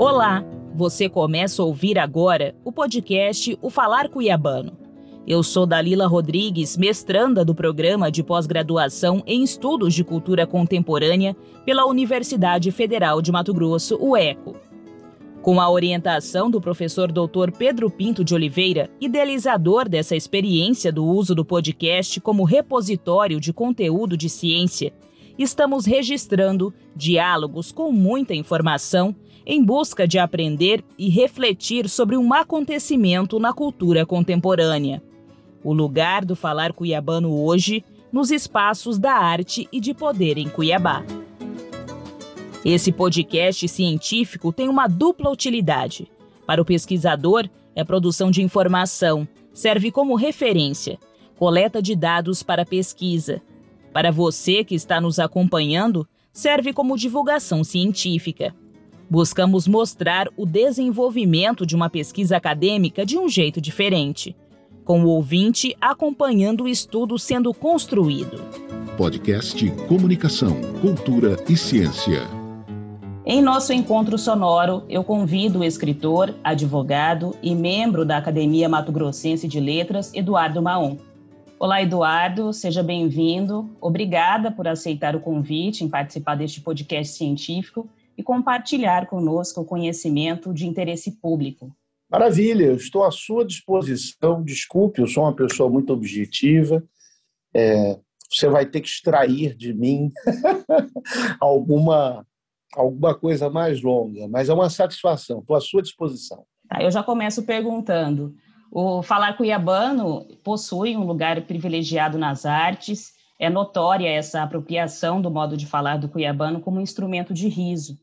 Olá, você começa a ouvir agora o podcast O Falar Cuiabano. Eu sou Dalila Rodrigues, mestranda do programa de pós-graduação em Estudos de Cultura Contemporânea pela Universidade Federal de Mato Grosso, UECO. Com a orientação do professor Dr. Pedro Pinto de Oliveira, idealizador dessa experiência do uso do podcast como repositório de conteúdo de ciência, estamos registrando diálogos com muita informação em busca de aprender e refletir sobre um acontecimento na cultura contemporânea. O lugar do falar cuiabano hoje nos espaços da arte e de poder em Cuiabá. Esse podcast científico tem uma dupla utilidade. Para o pesquisador, é produção de informação, serve como referência, coleta de dados para pesquisa. Para você que está nos acompanhando, serve como divulgação científica. Buscamos mostrar o desenvolvimento de uma pesquisa acadêmica de um jeito diferente, com o ouvinte acompanhando o estudo sendo construído. Podcast Comunicação, Cultura e Ciência. Em nosso encontro sonoro, eu convido o escritor, advogado e membro da Academia Mato Grossense de Letras, Eduardo Maon. Olá, Eduardo, seja bem-vindo. Obrigada por aceitar o convite em participar deste podcast científico e compartilhar conosco o conhecimento de interesse público. Maravilha, eu estou à sua disposição. Desculpe, eu sou uma pessoa muito objetiva. É, você vai ter que extrair de mim alguma alguma coisa mais longa, mas é uma satisfação. Estou à sua disposição. Tá, eu já começo perguntando. O Falar Cuiabano possui um lugar privilegiado nas artes. É notória essa apropriação do modo de falar do cuiabano como instrumento de riso.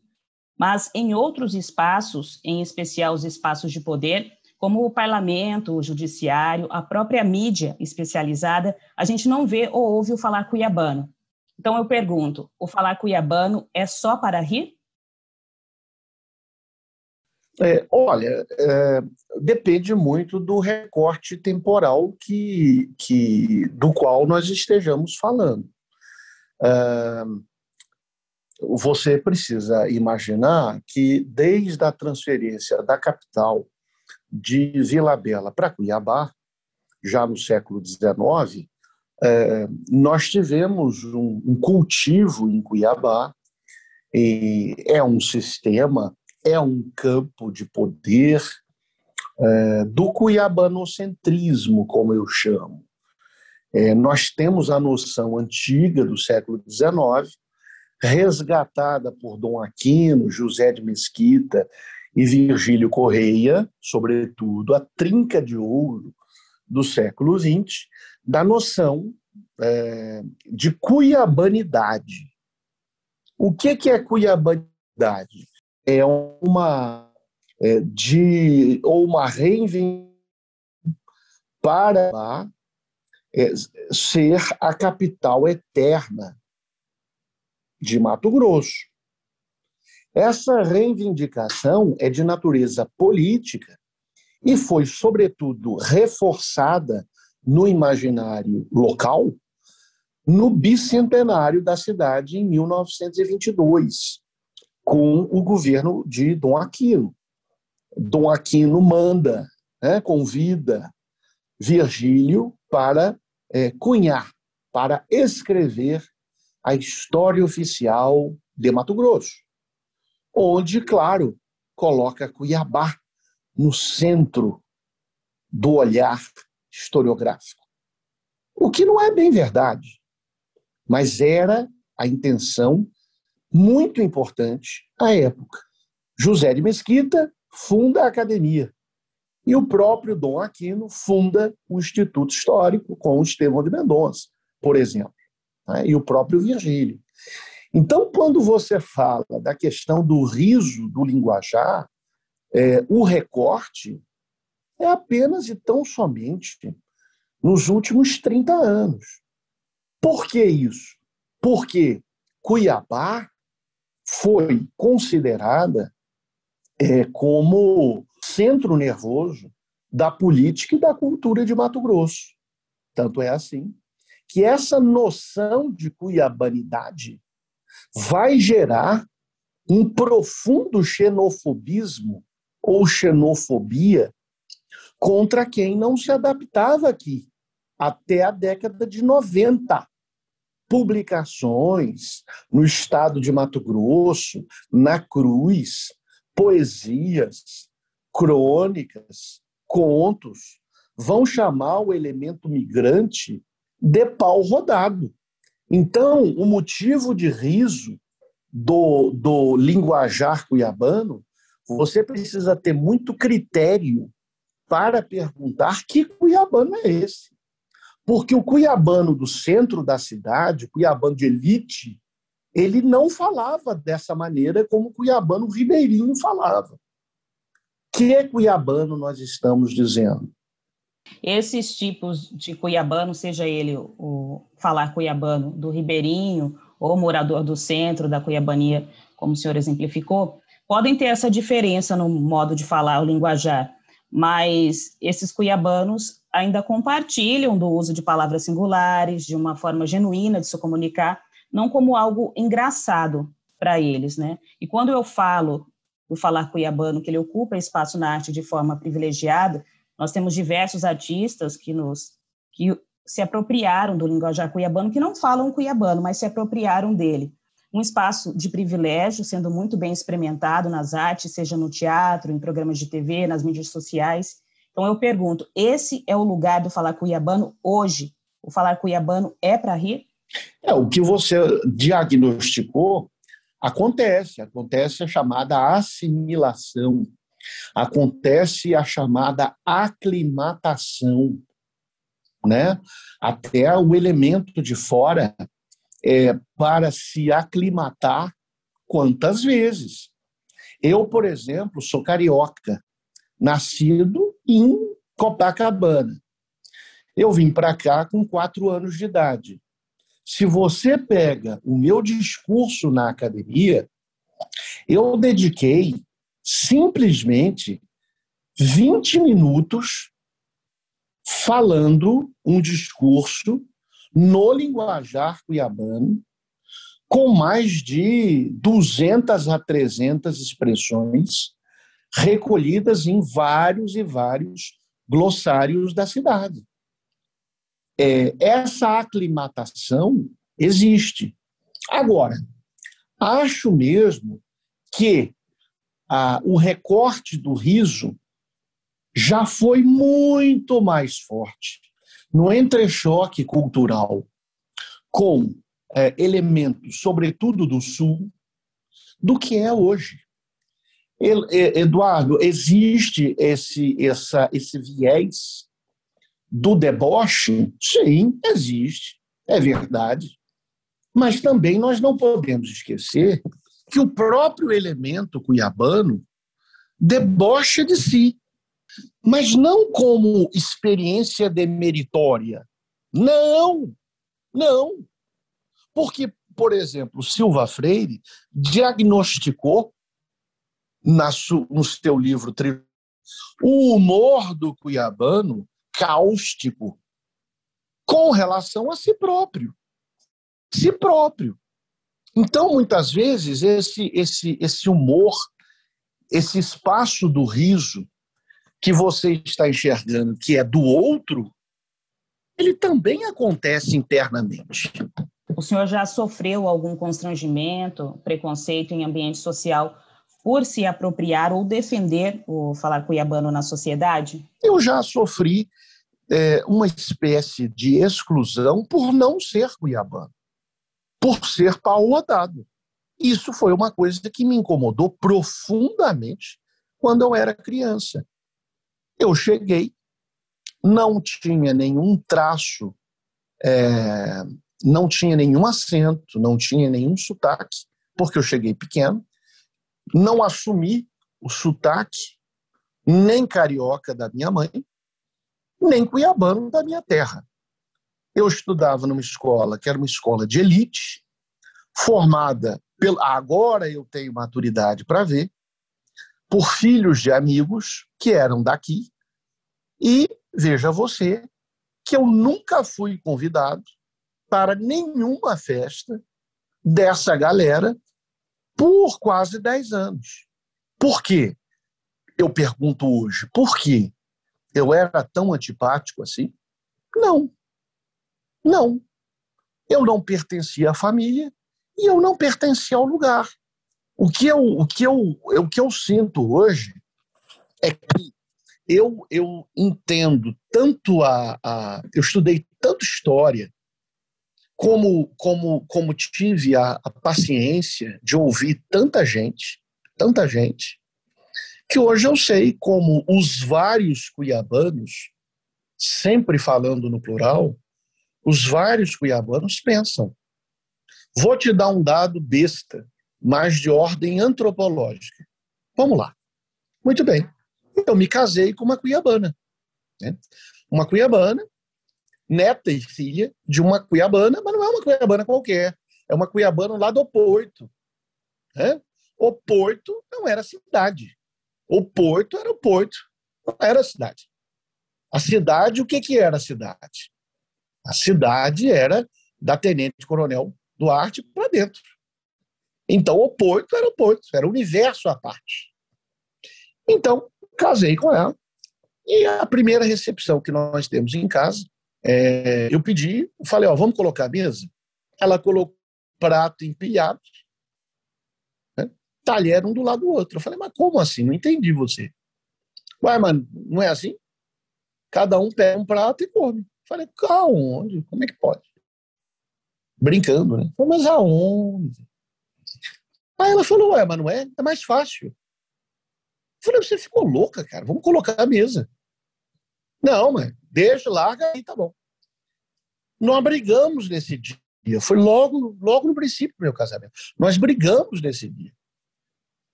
Mas em outros espaços, em especial os espaços de poder, como o parlamento, o judiciário, a própria mídia especializada, a gente não vê ou ouve o falar cuiabano. Então eu pergunto: o falar cuiabano é só para rir? É, olha, é, depende muito do recorte temporal que, que, do qual nós estejamos falando. É, você precisa imaginar que, desde a transferência da capital de Vila Bela para Cuiabá, já no século XIX, é, nós tivemos um, cultivo em Cuiabá, é um sistema, é um campo de poder é, do cuiabanocentrismo, como eu chamo. É, nós temos a noção antiga do século XIX, resgatada por Dom Aquino, José de Mesquita e Virgílio Correia, sobretudo, a trinca de ouro do século XX, da noção é, de cuiabanidade. O que, que é cuiabanidade? É uma é, de ou uma reinvenção para é, ser a capital eterna de Mato Grosso. Essa reivindicação é de natureza política e foi, sobretudo, reforçada no imaginário local no bicentenário da cidade em 1922, com o governo de Dom Aquino. Dom Aquino manda, né, convida Virgílio para é, cunhar, para escrever a história oficial de Mato Grosso, onde, claro, coloca Cuiabá no centro do olhar historiográfico. O que não é bem verdade, mas era a intenção muito importante à época. José de Mesquita funda a academia e o próprio Dom Aquino funda o Instituto Histórico com o Estevão de Mendonça, por exemplo, né? e o próprio Virgílio. Então, quando você fala da questão do riso do linguajar, é, o recorte é apenas e tão somente nos últimos 30 anos. Por que isso? Porque Cuiabá foi considerada é, como centro nervoso da política e da cultura de Mato Grosso. Tanto é assim que essa noção de cuiabanidade vai gerar um profundo xenofobismo ou xenofobia contra quem não se adaptava aqui até a década de 90. Publicações no estado de Mato Grosso, na Cruz, poesias, crônicas, contos, vão chamar o elemento migrante de pau rodado. Então, o motivo de riso do, do linguajar cuiabano, você precisa ter muito critério para perguntar que cuiabano é esse. Porque o cuiabano do centro da cidade, o cuiabano de elite, ele não falava dessa maneira como o cuiabano ribeirinho falava. Que cuiabano nós estamos dizendo? Esses tipos de cuiabano, seja ele o falar cuiabano do ribeirinho ou morador do centro da cuiabania, como o senhor exemplificou, podem ter essa diferença no modo de falar, o linguajar, mas esses cuiabanos ainda compartilham do uso de palavras singulares, de uma forma genuína de se comunicar, não como algo engraçado para eles, né? E quando eu falo o falar cuiabano, que ele ocupa espaço na arte de forma privilegiada, nós temos diversos artistas que nos que se apropriaram do linguajar cuiabano, que não falam cuiabano, mas se apropriaram dele. Um espaço de privilégio, sendo muito bem experimentado nas artes, seja no teatro, em programas de TV, nas mídias sociais, então eu pergunto, esse é o lugar do falar cuiabano hoje? O falar cuiabano é para rir? É, o que você diagnosticou acontece, acontece a chamada assimilação, acontece a chamada aclimatação, né? Até o elemento de fora é, para se aclimatar quantas vezes? Eu, por exemplo, sou carioca, nascido em Copacabana. Eu vim para cá com quatro anos de idade. Se você pega o meu discurso na academia, eu dediquei simplesmente 20 minutos falando um discurso no linguajar cuiabano, com mais de 200 a 300 expressões, recolhidas em vários e vários glossários da cidade. É, essa aclimatação existe. Agora, acho mesmo que a, o recorte do riso já foi muito mais forte no entrechoque cultural com é, elementos, sobretudo do Sul, do que é hoje. Eduardo, existe esse, essa, esse viés do deboche? Sim, existe, é verdade. Mas também nós não podemos esquecer que o próprio elemento cuiabano debocha de si, mas não como experiência demeritória. Não, não. Porque, por exemplo, Silva Freire diagnosticou no seu livro o humor do cuiabano cáustico com relação a si próprio. Si próprio. Então, muitas vezes, esse, esse, esse humor, esse espaço do riso que você está enxergando, que é do outro, ele também acontece internamente. O senhor já sofreu algum constrangimento, preconceito em ambiente social por se apropriar ou defender o falar cuiabano na sociedade? Eu já sofri é, uma espécie de exclusão por não ser cuiabano, por ser pau rodado. Isso foi uma coisa que me incomodou profundamente quando eu era criança. Eu cheguei, não tinha nenhum traço, é, não tinha nenhum acento, não tinha nenhum sotaque, porque eu cheguei pequeno não assumi o sotaque nem carioca da minha mãe, nem cuiabano da minha terra. Eu estudava numa escola que era uma escola de elite, formada pelo agora eu tenho maturidade para ver por filhos de amigos que eram daqui e veja você que eu nunca fui convidado para nenhuma festa dessa galera por quase 10 anos. Por quê? Eu pergunto hoje, por quê? Eu era tão antipático assim? Não. Não. Eu não pertencia à família e eu não pertencia ao lugar. O que eu, o que eu, o que eu sinto hoje é que eu, eu entendo tanto a, a eu estudei tanto história como como como tive a, a paciência de ouvir tanta gente, tanta gente, que hoje eu sei como os vários cuiabanos, sempre falando no plural, os vários cuiabanos pensam. Vou te dar um dado besta, mas de ordem antropológica. Vamos lá. Muito bem. Eu me casei com uma cuiabana. Né? Uma cuiabana, neta e filha de uma cuiabana, mas não é uma cuiabana qualquer. É uma cuiabana lá do Porto. Né? O Porto não era cidade. O Porto era o Porto, não era cidade. A cidade, o que, que era a cidade? A cidade era da Tenente Coronel Duarte para dentro. Então, o Porto era o Porto, era o universo à parte. Então, casei com ela. E a primeira recepção que nós temos em casa, é, eu pedi, falei, ó, vamos colocar a mesa? Ela colocou prato empilhado, né? talher um do lado do outro. Eu falei, mas como assim? Não entendi você. Ué, mano, não é assim? Cada um pega um prato e come. Falei, aonde? Como é que pode? Brincando, né? Falei, mas aonde? Aí ela falou, ué, mas não é? É mais fácil. Eu falei, você ficou louca, cara, vamos colocar a mesa. Não, mas deixa, larga aí, tá bom. Nós brigamos nesse dia. Foi logo, logo no princípio do meu casamento. Nós brigamos nesse dia.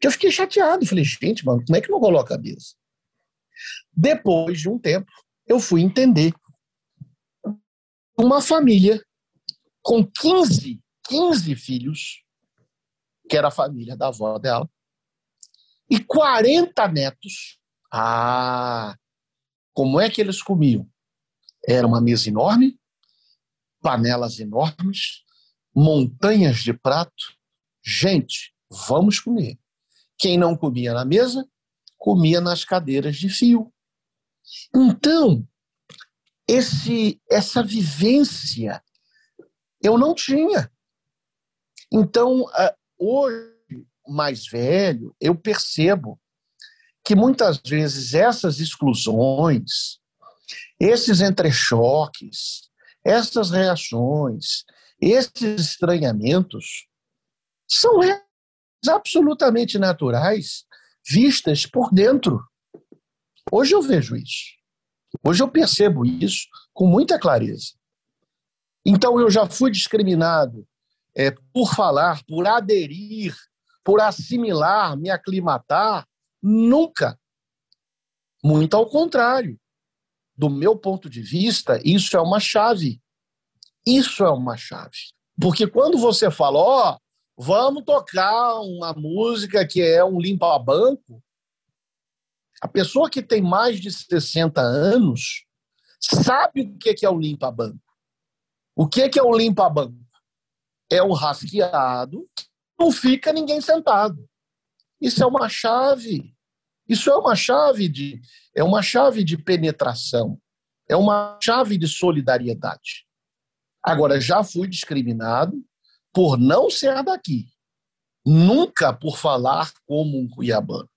Que eu fiquei chateado. Falei, gente, mano, como é que não coloca a mesa? Depois de um tempo, eu fui entender. Uma família com 15, 15 filhos, que era a família da avó dela, e 40 netos. Ah, como é que eles comiam? Era uma mesa enorme, panelas enormes, montanhas de prato. Gente, vamos comer. Quem não comia na mesa, comia nas cadeiras de fio. Então, esse essa vivência eu não tinha. Então, hoje mais velho, eu percebo que muitas vezes essas exclusões, esses entrechoques, essas reações, esses estranhamentos são absolutamente naturais vistas por dentro. Hoje eu vejo isso. Hoje eu percebo isso com muita clareza. Então eu já fui discriminado é, por falar, por aderir por assimilar, me aclimatar, nunca. Muito ao contrário. Do meu ponto de vista, isso é uma chave. Isso é uma chave. Porque quando você fala, ó, oh, vamos tocar uma música que é um limpa-banco, a pessoa que tem mais de 60 anos sabe o que é o limpa-banco. O que é o limpa-banco? É o rasqueado não fica ninguém sentado. Isso é uma chave. Isso é uma chave de é uma chave de penetração. É uma chave de solidariedade. Agora já fui discriminado por não ser daqui. Nunca por falar como um cuiabano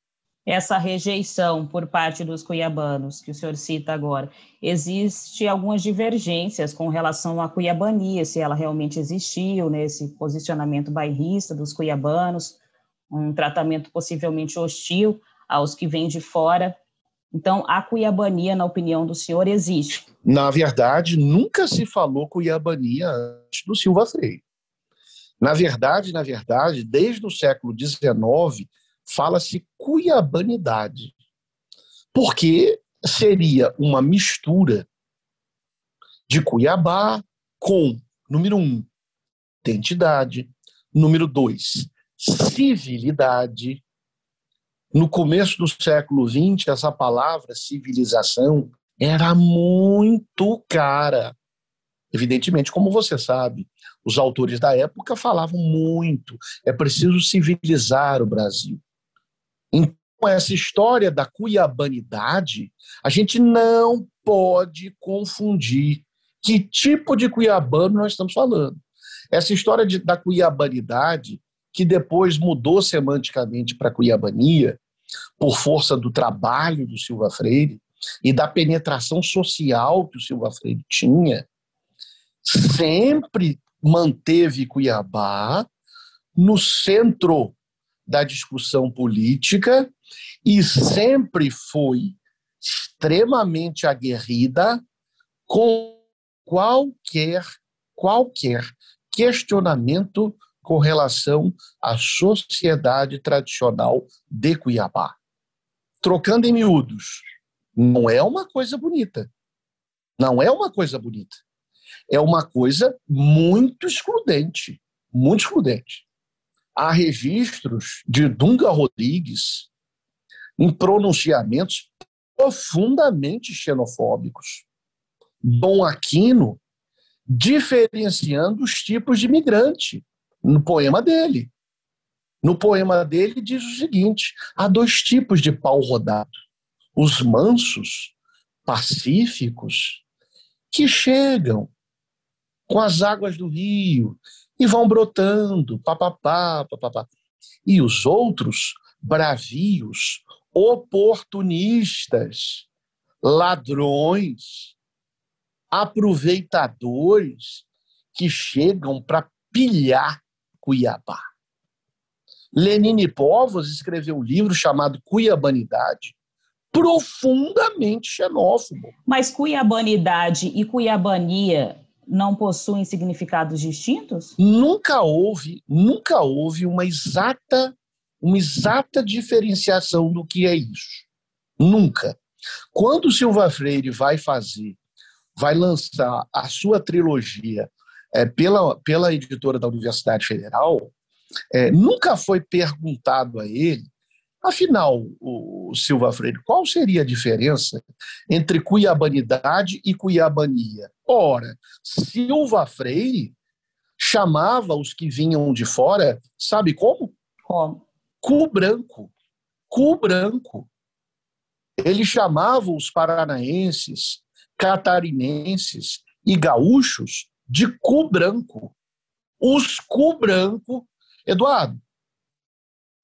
essa rejeição por parte dos cuiabanos, que o senhor cita agora, existe algumas divergências com relação à cuiabania, se ela realmente existiu, nesse né, posicionamento bairrista dos cuiabanos, um tratamento possivelmente hostil aos que vêm de fora. Então, a cuiabania, na opinião do senhor, existe? Na verdade, nunca se falou cuiabania antes do Silva Freire. Na verdade, na verdade, desde o século XIX, fala-se cuiabanidade, porque seria uma mistura de Cuiabá com, número um, identidade, número dois, civilidade. No começo do século XX, essa palavra civilização era muito cara. Evidentemente, como você sabe, Os autores da época falavam muito. É preciso civilizar o Brasil. Então, essa história da cuiabanidade, a gente não pode confundir que tipo de cuiabano nós estamos falando. Essa história de, da cuiabanidade, que depois mudou semanticamente para cuiabania, por força do trabalho do Silva Freire e da penetração social que o Silva Freire tinha, sempre manteve Cuiabá no centro da discussão política e sempre foi extremamente aguerrida com qualquer qualquer questionamento com relação à sociedade tradicional de Cuiabá. Trocando em miúdos, não é uma coisa bonita. Não é uma coisa bonita. É uma coisa muito excludente, muito excludente. Há registros de Dunga Rodrigues em pronunciamentos profundamente xenofóbicos. Dom Aquino diferenciando os tipos de imigrante no poema dele. No poema dele diz o seguinte: há dois tipos de pau rodado. Os mansos, pacíficos, que chegam com as águas do rio e vão brotando, papapá, papapá. E os outros, bravios, oportunistas, ladrões, aproveitadores que chegam para pilhar Cuiabá. Lenine Povos escreveu um livro chamado Cuiabanidade, profundamente xenófobo. Mas cuiabanidade e cuiabania não possuem significados distintos? Nunca houve, nunca houve uma exata, uma exata diferenciação do que é isso. Nunca. Quando o Silva Freire vai fazer, vai lançar a sua trilogia é, pela, pela editora da Universidade Federal, é, nunca foi perguntado a ele, afinal, o Silva Freire, qual seria a diferença entre cuiabanidade e cuiabania? Ora, Silva Freire chamava os que vinham de fora, sabe como? Como? Cu branco. Cu branco. Ele chamava os paranaenses, catarinenses e gaúchos de cu branco. Os cu branco, Eduardo,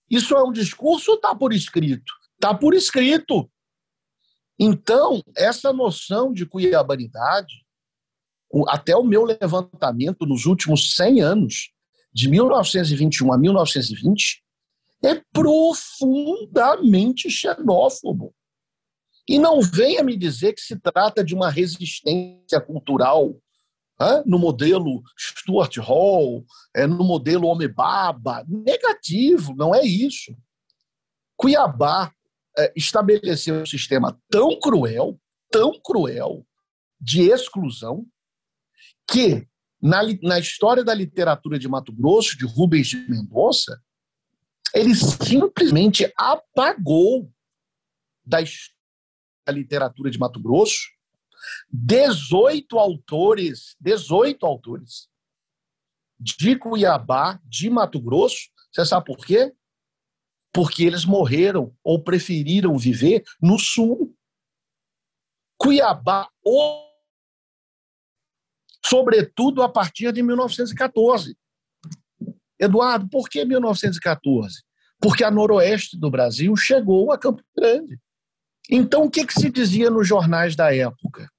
isso é um discurso ou está por escrito? Está por escrito. Então, essa noção de cuiabanidade, até o meu levantamento nos últimos 100 anos, de 1921 a 1920, é profundamente xenófobo. E não venha me dizer que se trata de uma resistência cultural no modelo Stuart Hall, é, no modelo Homebaba. Negativo, não é isso. Cuiabá é, estabeleceu um sistema tão cruel, tão cruel, de exclusão, que na, na história da literatura de Mato Grosso, de Rubens de Mendonça, ele simplesmente apagou da literatura de Mato Grosso 18 autores, 18 autores de Cuiabá, de Mato Grosso. Você sabe por quê? Porque eles morreram ou preferiram viver no sul. Cuiabá, sobretudo a partir de 1914. Eduardo, por que 1914? Porque a noroeste do Brasil chegou a Campo Grande. Então, o que, que se dizia nos jornais da época?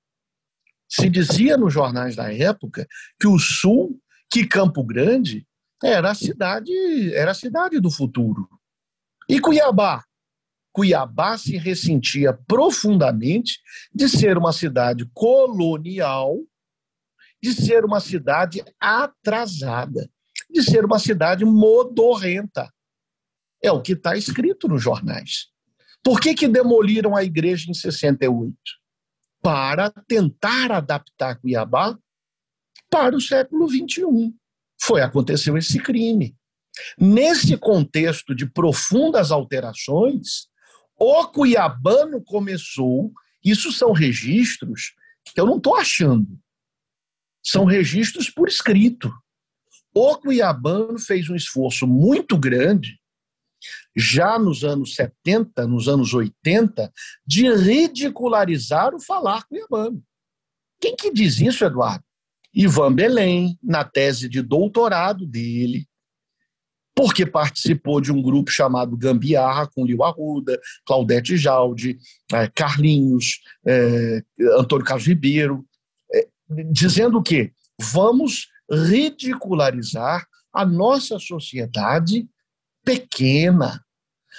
Se dizia nos jornais da época que o Sul, que Campo Grande, era a cidade, era a cidade do futuro. E Cuiabá? Cuiabá se ressentia profundamente de ser uma cidade colonial, de ser uma cidade atrasada, de ser uma cidade modorrenta. É o que está escrito nos jornais. Por que, que demoliram a igreja em 68? Para tentar adaptar Cuiabá para o século XXI. Foi aconteceu esse crime. Nesse contexto de profundas alterações, o cuiabano começou. Isso são registros que eu não estou achando. São registros por escrito. o cuiabano fez um esforço muito grande, já nos anos 70, nos anos 80, de ridicularizar o falar cuiabano. Quem que diz isso, Eduardo? Ivan Belém, na tese de doutorado dele, porque participou de um grupo chamado Gambiarra, com Lio Arruda, Claudete Jaldi, é, Carlinhos, é, Antônio Carlos Ribeiro, é, dizendo que vamos ridicularizar a nossa sociedade pequena,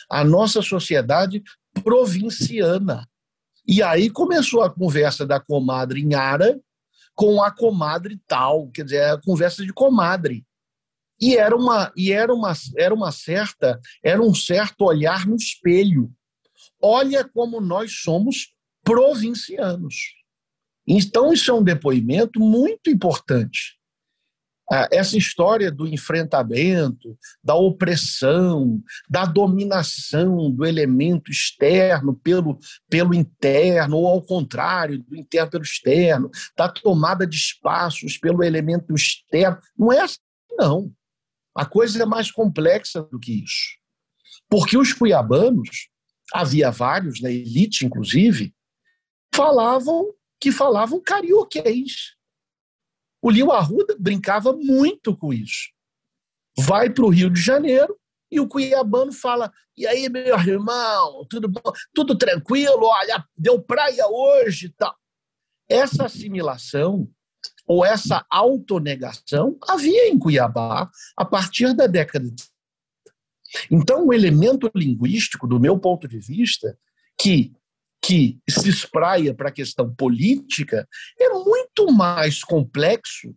a nossa sociedade provinciana. E aí começou a conversa da comadre Inhara com a comadre tal, quer dizer, a conversa de comadre. E era uma e era uma era uma certa, era um certo olhar no espelho. Olha como nós somos provincianos. Então isso é um depoimento muito importante. Ah, essa história do enfrentamento, da opressão, da dominação do elemento externo pelo, pelo interno, ou ao contrário, do interno pelo externo, da tomada de espaços pelo elemento externo, não é assim, não. A coisa é mais complexa do que isso. Porque os cuiabanos, havia vários, na elite inclusive, falavam que falavam carioquês. O Lio Arruda brincava muito com isso. Vai para o Rio de Janeiro e o cuiabano fala: E aí, meu irmão, tudo bom? Tudo tranquilo? Olha, deu praia hoje tal. Essa assimilação ou essa autonegação havia em Cuiabá a partir da década de. Então, o elemento linguístico, do meu ponto de vista, que que se espraia para a questão política é muito mais complexo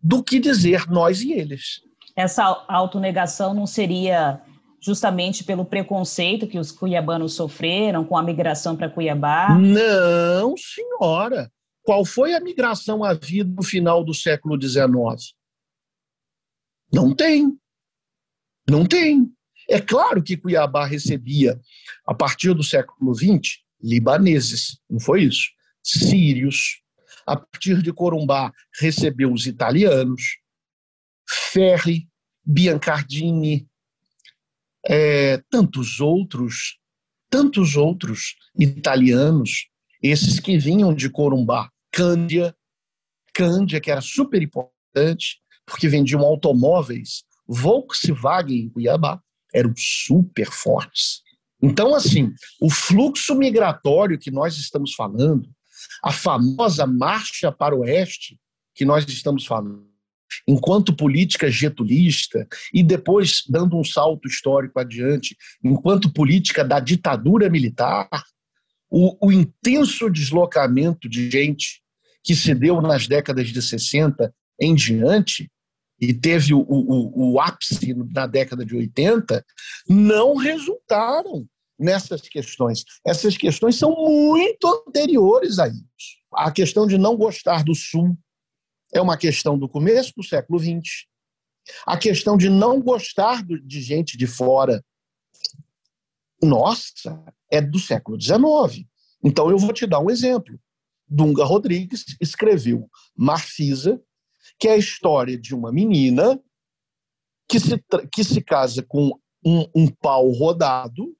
do que dizer nós e eles. Essa autonegação não seria justamente pelo preconceito que os cuiabanos sofreram com a migração para Cuiabá? Não, senhora. Qual foi a migração havida no final do século XIX? Não tem. Não tem. É claro que Cuiabá recebia, a partir do século XX, libaneses, não foi isso? Sírios. A partir de Corumbá, recebeu os italianos, Ferri, Biancardini, é, tantos outros, tantos outros italianos, esses que vinham de Corumbá, Cândia, Cândia, que era super importante, porque vendiam automóveis, Volkswagen em Cuiabá, eram super fortes. Então, assim, o fluxo migratório que nós estamos falando, a famosa marcha para o oeste que nós estamos falando, enquanto política getulista, e depois dando um salto histórico adiante, enquanto política da ditadura militar, o, o intenso deslocamento de gente que se deu nas décadas de 60 em diante, e teve o, o, o ápice na década de 80, não resultaram nessas questões. Essas questões são muito anteriores a isso. A questão de não gostar do Sul é uma questão do começo do século XX. A questão de não gostar de gente de fora, nossa, é do século XIX. Então eu vou te dar um exemplo. Dunga Rodrigues escreveu Marfisa, que é a história de uma menina que se, que se casa com um, um pau rodado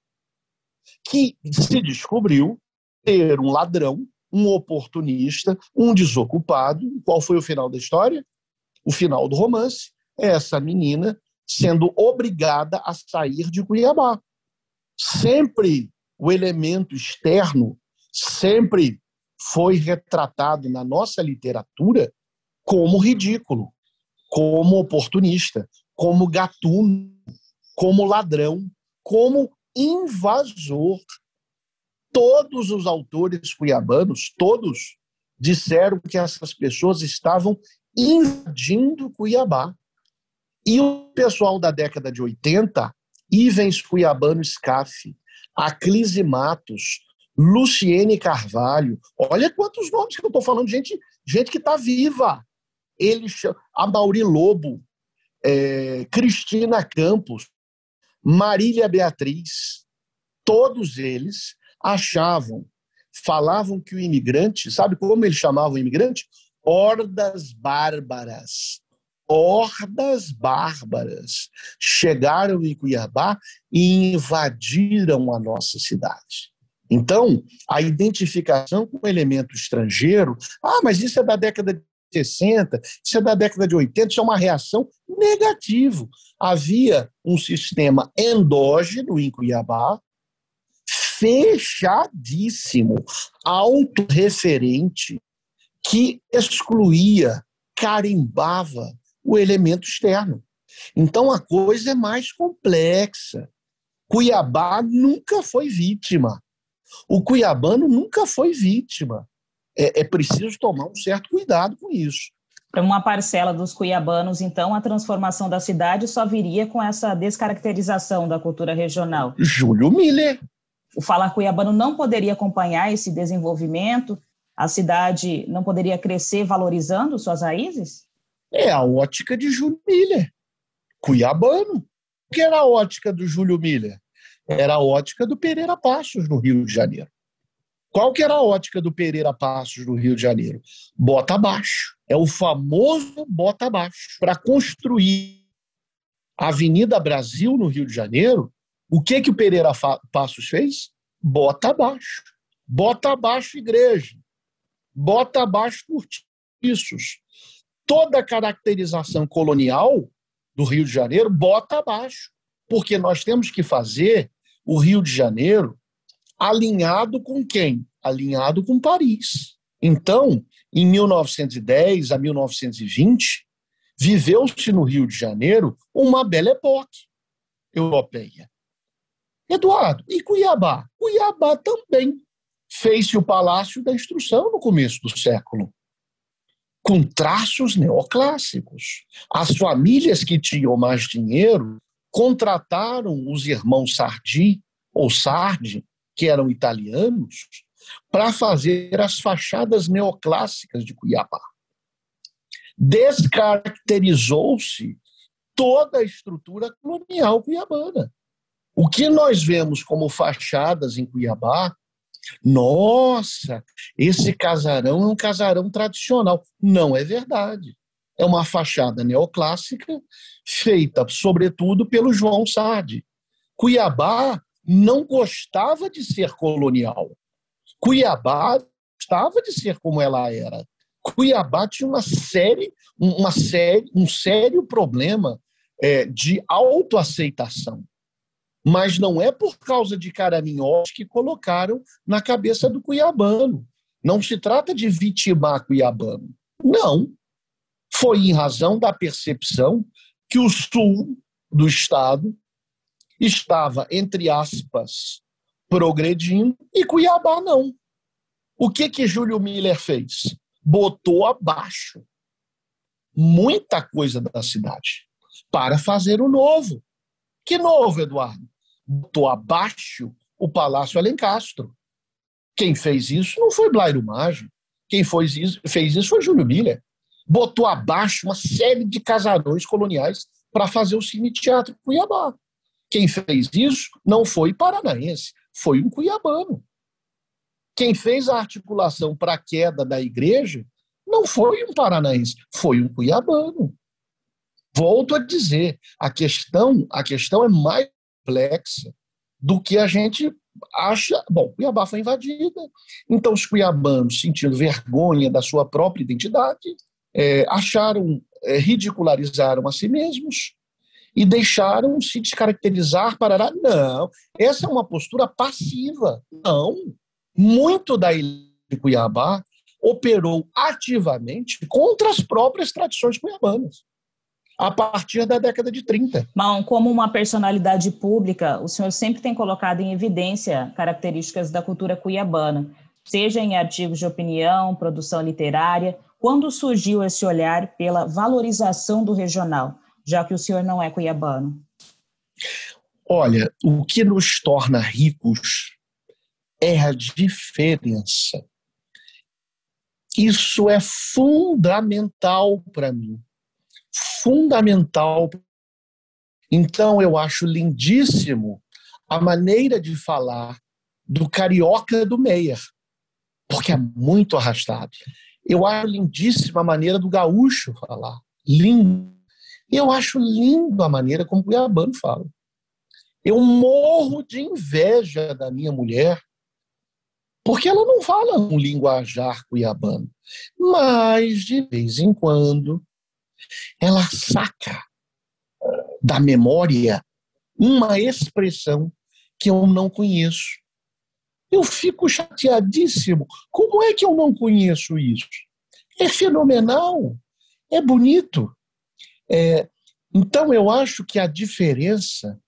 que se descobriu ter um ladrão, um oportunista, um desocupado. Qual foi o final da história? O final do romance é essa menina sendo obrigada a sair de Cuiabá. Sempre o elemento externo sempre foi retratado na nossa literatura como ridículo, como oportunista, como gatuno, como ladrão, como invasor. Todos os autores cuiabanos, todos, disseram que essas pessoas estavam invadindo Cuiabá. E o pessoal da década de 80, Ivens Cuiabano Scaff, Aclise Matos, Luciene Carvalho, olha quantos nomes que eu estou falando, gente, gente que está viva. Eles, a Mauri Lobo, é, Cristina Campos, Marília Beatriz, todos eles achavam, falavam que o imigrante, sabe como eles chamavam o imigrante? Hordas bárbaras, hordas bárbaras chegaram em Cuiabá e invadiram a nossa cidade. Então, a identificação com o elemento estrangeiro, ah, mas isso é da década de 60, isso é da década de 80, isso é uma reação negativa. Havia um sistema endógeno em Cuiabá, fechadíssimo, autorreferente, que excluía, carimbava o elemento externo. Então a coisa é mais complexa. Cuiabá nunca foi vítima. O cuiabano nunca foi vítima. É, é preciso tomar um certo cuidado com isso. Para uma parcela dos cuiabanos, então, a transformação da cidade só viria com essa descaracterização da cultura regional. Júlio Miller. O falar cuiabano não poderia acompanhar esse desenvolvimento? A cidade não poderia crescer valorizando suas raízes? É a ótica de Júlio Miller, cuiabano. O que era a ótica do Júlio Miller? Era a ótica do Pereira Passos, no Rio de Janeiro. Qual que era a ótica do Pereira Passos, no Rio de Janeiro? Bota abaixo. É o famoso bota abaixo. Para construir a Avenida Brasil, no Rio de Janeiro, o que, que o Pereira Passos fez? Bota abaixo. Bota abaixo igreja. Bota abaixo cortiços toda a caracterização colonial do Rio de Janeiro, bota abaixo. Porque nós temos que fazer o Rio de Janeiro alinhado com quem? Alinhado com Paris. Então, em 1910 a 1920, viveu-se no Rio de Janeiro uma bela época europeia. Eduardo, e Cuiabá? Cuiabá também fez-se o Palácio da Instrução no começo do século com traços neoclássicos. As famílias que tinham mais dinheiro contrataram os irmãos Sardi ou Sardi, que eram italianos, para fazer as fachadas neoclássicas de Cuiabá. Descaracterizou-se toda a estrutura colonial cuiabana. O que nós vemos como fachadas em Cuiabá nossa, esse casarão é um casarão tradicional. Não é verdade. É uma fachada neoclássica feita, sobretudo, pelo João Sardi. Cuiabá não gostava de ser colonial. Cuiabá gostava de ser como ela era. Cuiabá tinha uma série, uma série, um sério problema é, de autoaceitação mas não é por causa de caraminhos que colocaram na cabeça do cuiabano. Não se trata de vitimar cuiabano. Não. Foi em razão da percepção que o sul do estado estava, entre aspas, progredindo e Cuiabá não. O que que Júlio Miller fez? Botou abaixo muita coisa da cidade para fazer o novo. Que novo, Eduardo? botou abaixo o Palácio Alencastro. Quem fez isso não foi Blairo Maggi. Quem fez isso, fez isso foi Júlio Miller. Botou abaixo uma série de casarões coloniais para fazer o Cine Teatro Cuiabá. Quem fez isso não foi paranaense, foi um cuiabano. Quem fez a articulação para a queda da igreja não foi um paranaense, foi um cuiabano. Volto a dizer, a questão, a questão é mais complexa do que a gente acha. Bom, Cuiabá foi invadida, então os cuiabanos, sentindo vergonha da sua própria identidade, é, acharam, é, ridicularizaram a si mesmos e deixaram se descaracterizar para. Não, essa é uma postura passiva. Não. Muito da ilha de Cuiabá operou ativamente contra as próprias tradições cuiabanas a partir da década de 30. Mal, como uma personalidade pública, o senhor sempre tem colocado em evidência características da cultura cuiabana, seja em artigos de opinião, produção literária. Quando surgiu esse olhar pela valorização do regional, já que o senhor não é cuiabano? Olha, o que nos torna ricos é a diferença. Isso é fundamental para mim fundamental. Então, eu acho lindíssimo a maneira de falar do carioca do Meyer, porque é muito arrastado. Eu acho lindíssima a maneira do gaúcho falar, lindo. E eu acho lindo a maneira como o Cuiabano fala. Eu morro de inveja da minha mulher, porque ela não fala um linguajar cuiabano. Mas, de vez em quando, ela saca da memória uma expressão que eu não conheço. Eu fico chateadíssimo. Como é que eu não conheço isso? É fenomenal, é bonito. É, então, eu acho que a diferença,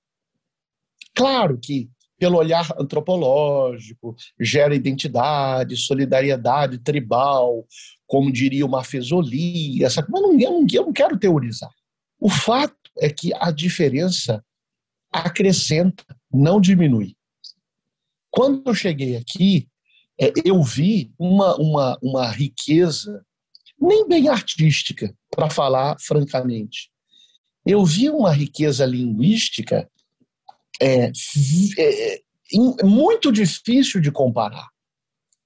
claro que pelo olhar antropológico, gera identidade, solidariedade tribal, como diria uma Fesoli, essa, mas não, eu, não, eu não quero teorizar. O fato é que a diferença acrescenta, não diminui. Quando eu cheguei aqui, é, eu vi uma, uma, uma riqueza, nem bem artística, para falar francamente. Eu vi uma riqueza linguística é, é, muito difícil de comparar.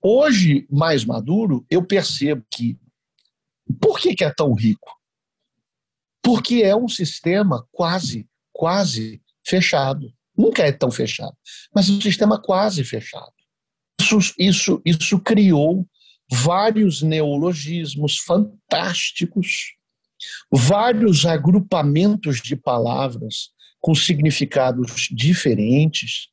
Hoje, mais maduro, eu percebo que. Por que, que é tão rico? Porque é um sistema quase, quase fechado. Nunca é tão fechado, mas é um sistema quase fechado. Isso, isso, isso criou vários neologismos fantásticos, vários agrupamentos de palavras com significados diferentes,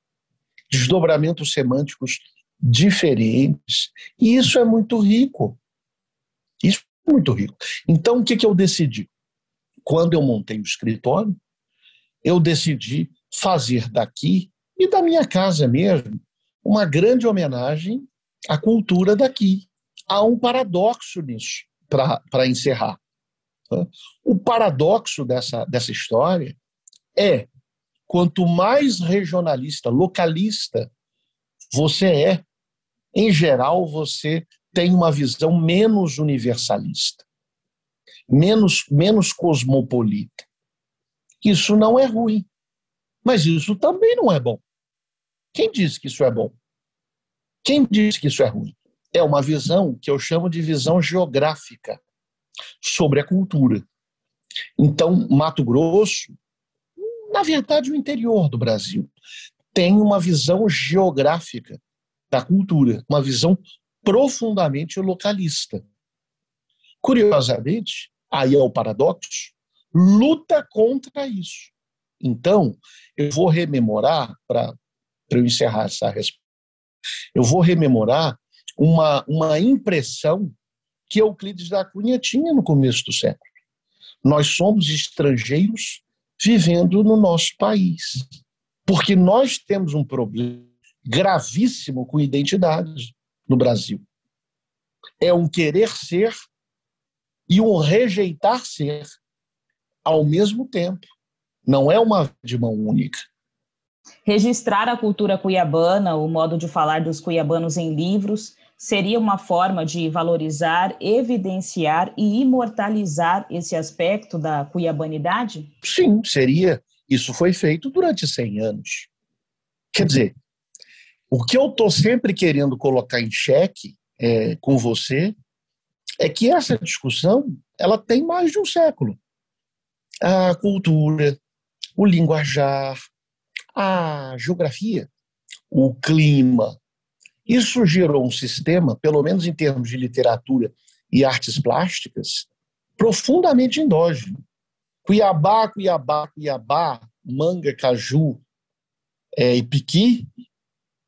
desdobramentos semânticos diferentes. E isso é muito rico. Isso é muito rico. Então, o que, eu decidi? Quando eu montei o escritório, eu decidi fazer daqui e da minha casa mesmo uma grande homenagem à cultura daqui. Há um paradoxo nisso, para encerrar. O paradoxo dessa, dessa história é quanto mais regionalista, localista você é, em geral você tem uma visão menos universalista, menos, menos cosmopolita. Isso não é ruim, mas isso também não é bom. Quem diz que isso é bom? Quem diz que isso é ruim? É uma visão que eu chamo de visão geográfica sobre a cultura. Então, Mato Grosso na verdade, o interior do Brasil tem uma visão geográfica da cultura, uma visão profundamente localista. Curiosamente, aí é o paradoxo, luta contra isso. Então, eu vou rememorar, para eu encerrar essa resposta, eu vou rememorar uma, uma impressão que Euclides da Cunha tinha no começo do século. Nós somos estrangeiros vivendo no nosso país. Porque nós temos um problema gravíssimo com identidade no Brasil. É um querer ser e um rejeitar ser ao mesmo tempo. Não é uma de mão única. Registrar a cultura cuiabana, o modo de falar dos cuiabanos em livros, seria uma forma de valorizar, evidenciar e imortalizar esse aspecto da cuiabanidade? Sim, seria. Isso foi feito durante 100 anos. Quer dizer, o que eu estou sempre querendo colocar em xeque é, com você é que essa discussão ela tem mais de um século. A cultura, o linguajar, a geografia, o clima, isso gerou um sistema, pelo menos em termos de literatura e artes plásticas, profundamente endógeno. Cuiabá, Cuiabá, Cuiabá, manga, caju é, e piqui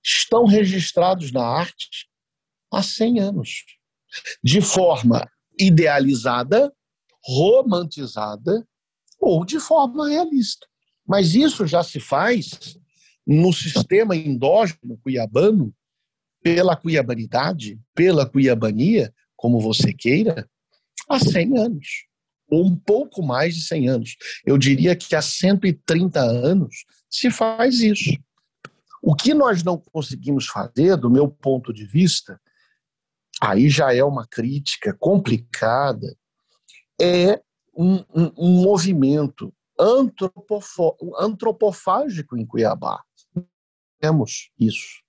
estão registrados na arte há 100 anos, de forma idealizada, romantizada ou de forma realista. Mas isso já se faz no sistema endógeno cuiabano pela cuiabanidade, pela cuiabania, como você queira, há 100 anos, ou um pouco mais de 100 anos. Eu diria que há 130 anos se faz isso. O que nós não conseguimos fazer, do meu ponto de vista, aí já é uma crítica complicada, é um, um, um movimento antropofágico em Cuiabá. Temos isso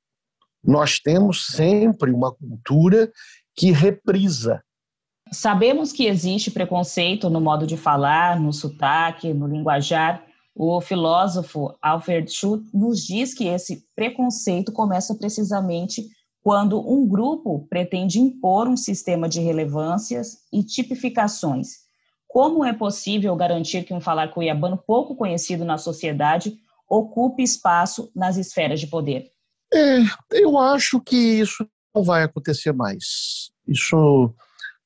nós temos sempre uma cultura que reprisa. Sabemos que existe preconceito no modo de falar, no sotaque, no linguajar. O filósofo Alfred Schut nos diz que esse preconceito começa precisamente quando um grupo pretende impor um sistema de relevâncias e tipificações. Como é possível garantir que um falar cuiabano pouco conhecido na sociedade ocupe espaço nas esferas de poder? É, eu acho que isso não vai acontecer mais. Isso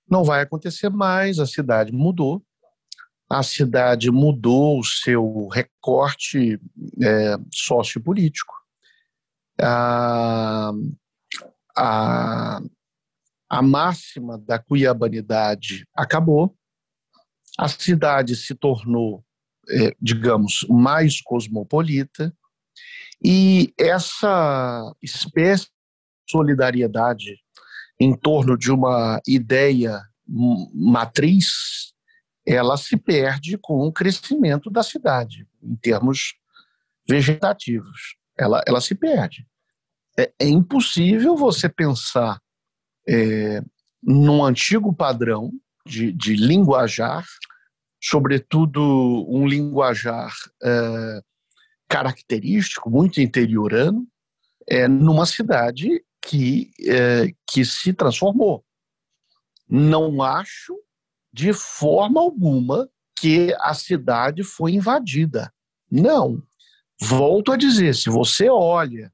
não vai acontecer mais, a cidade mudou. A cidade mudou o seu recorte é, sociopolítico. A, a, a máxima da cuiabanidade acabou. A cidade se tornou, é, digamos, mais cosmopolita. E essa espécie de solidariedade em torno de uma ideia matriz, ela se perde com o crescimento da cidade, em termos vegetativos. Ela, ela se perde. É, é impossível você pensar é, num antigo padrão de, de linguajar, sobretudo um linguajar é, característico, muito interiorano, é, numa cidade que, é, que se transformou. Não acho de forma alguma que a cidade foi invadida. Não. Volto a dizer, se você olha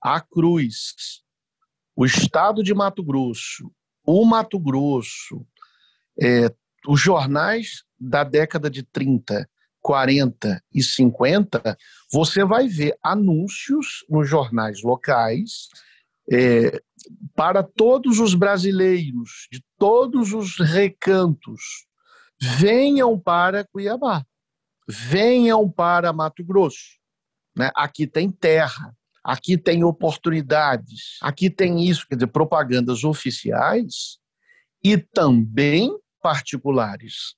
a Cruz, o estado de Mato Grosso, o Mato Grosso, é, os jornais da década de 30, 40 e 50, você vai ver anúncios nos jornais locais é, para todos os brasileiros de todos os recantos, venham para Cuiabá, venham para Mato Grosso. Né? Aqui tem terra, aqui tem oportunidades, aqui tem isso, quer dizer, propagandas oficiais e também particulares.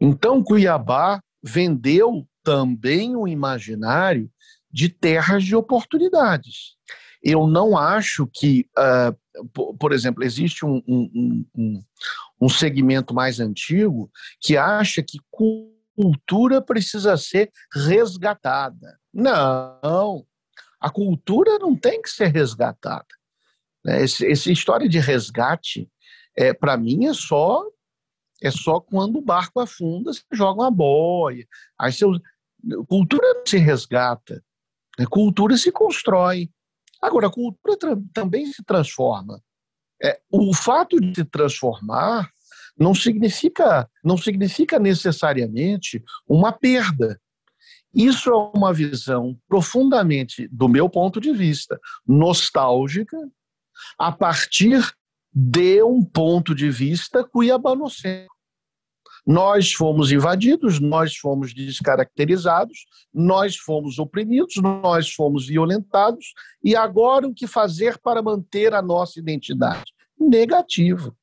Então, Cuiabá vendeu também o imaginário de terras de oportunidades. Eu não acho que, uh, por exemplo, existe um, um, um, um segmento mais antigo que acha que cultura precisa ser resgatada. Não, a cultura não tem que ser resgatada. Né? Essa história de resgate, é, para mim, é só é só quando o barco afunda, você joga uma boia. Aí você, cultura não se resgata, né? cultura se constrói. Agora, a cultura também se transforma. É, o fato de se transformar não significa, não significa necessariamente uma perda. Isso é uma visão profundamente, do meu ponto de vista, nostálgica, a partir de um ponto de vista cuiabanocêntrico. Nós fomos invadidos, nós fomos descaracterizados, nós fomos oprimidos, nós fomos violentados, e agora o que fazer para manter a nossa identidade? Negativo.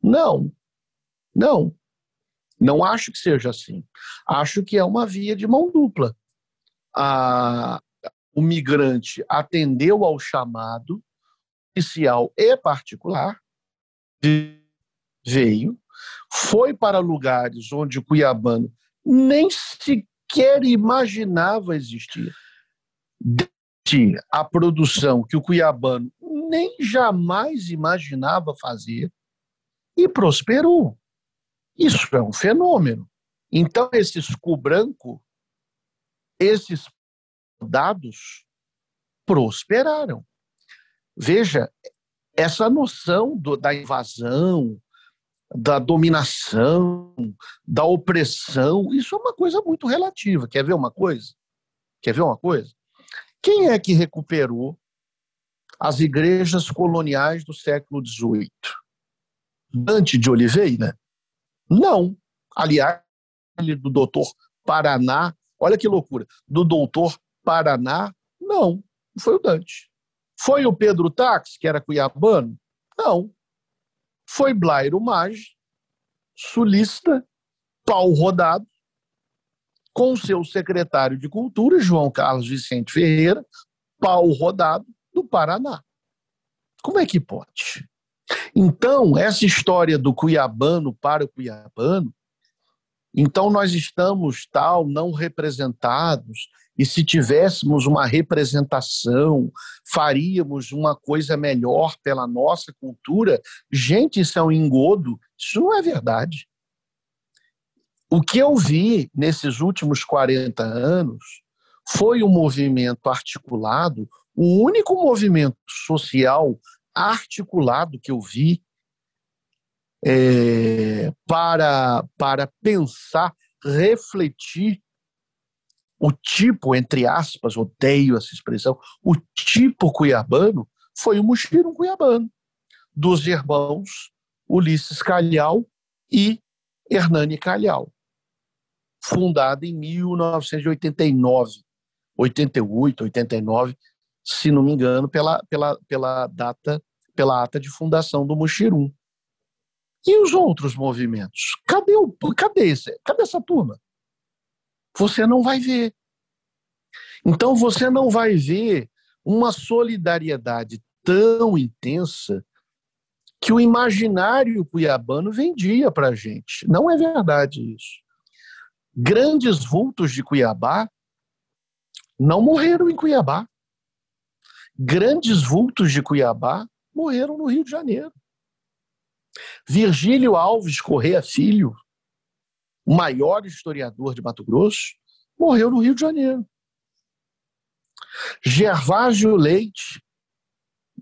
Não, não. Não acho que seja assim. Acho que é uma via de mão dupla. A, o migrante atendeu ao chamado oficial e particular, veio, foi para lugares onde o cuiabano nem sequer imaginava existir. A produção que o cuiabano nem jamais imaginava fazer e prosperou. Isso é um fenômeno. Então, esses cu branco, esses dados prosperaram. Veja, essa noção do, da invasão, da dominação, da opressão, isso é uma coisa muito relativa. Quer ver uma coisa? Quer ver uma coisa? Quem é que recuperou as igrejas coloniais do século XVIII? Dante de Oliveira? Não. Aliás, do doutor Paraná, olha que loucura, do doutor Paraná, não, foi o Dante. Foi o Pedro Tax, que era cuiabano? Não. Foi Blairo Maggi, sulista, pau rodado, com seu secretário de Cultura, João Carlos Vicente Ferreira, pau rodado, do Paraná. Como é que pode? Então, essa história do cuiabano para o cuiabano, então nós estamos tal não representados e se tivéssemos uma representação, faríamos uma coisa melhor pela nossa cultura. Gente, isso é um engodo, isso não é verdade. O que eu vi nesses últimos 40 anos foi um movimento articulado, o único movimento social articulado que eu vi é, para, para pensar, refletir o tipo, entre aspas, odeio essa expressão, o tipo cuiabano foi o Muxirum Cuiabano, dos irmãos Ulisses Calhau e Hernani Calhau, fundada em 1989, 88, 89, se não me engano, pela, pela, pela data, pela ata de fundação do Muxirum. E os outros movimentos? Cadê, o, cadê, esse, cadê essa turma? Você não vai ver. Então você não vai ver uma solidariedade tão intensa que o imaginário cuiabano vendia para a gente. Não é verdade isso. Grandes vultos de Cuiabá não morreram em Cuiabá. Grandes vultos de Cuiabá morreram no Rio de Janeiro. Virgílio Alves Correia Filho, o maior historiador de Mato Grosso, morreu no Rio de Janeiro. Gervásio Leite,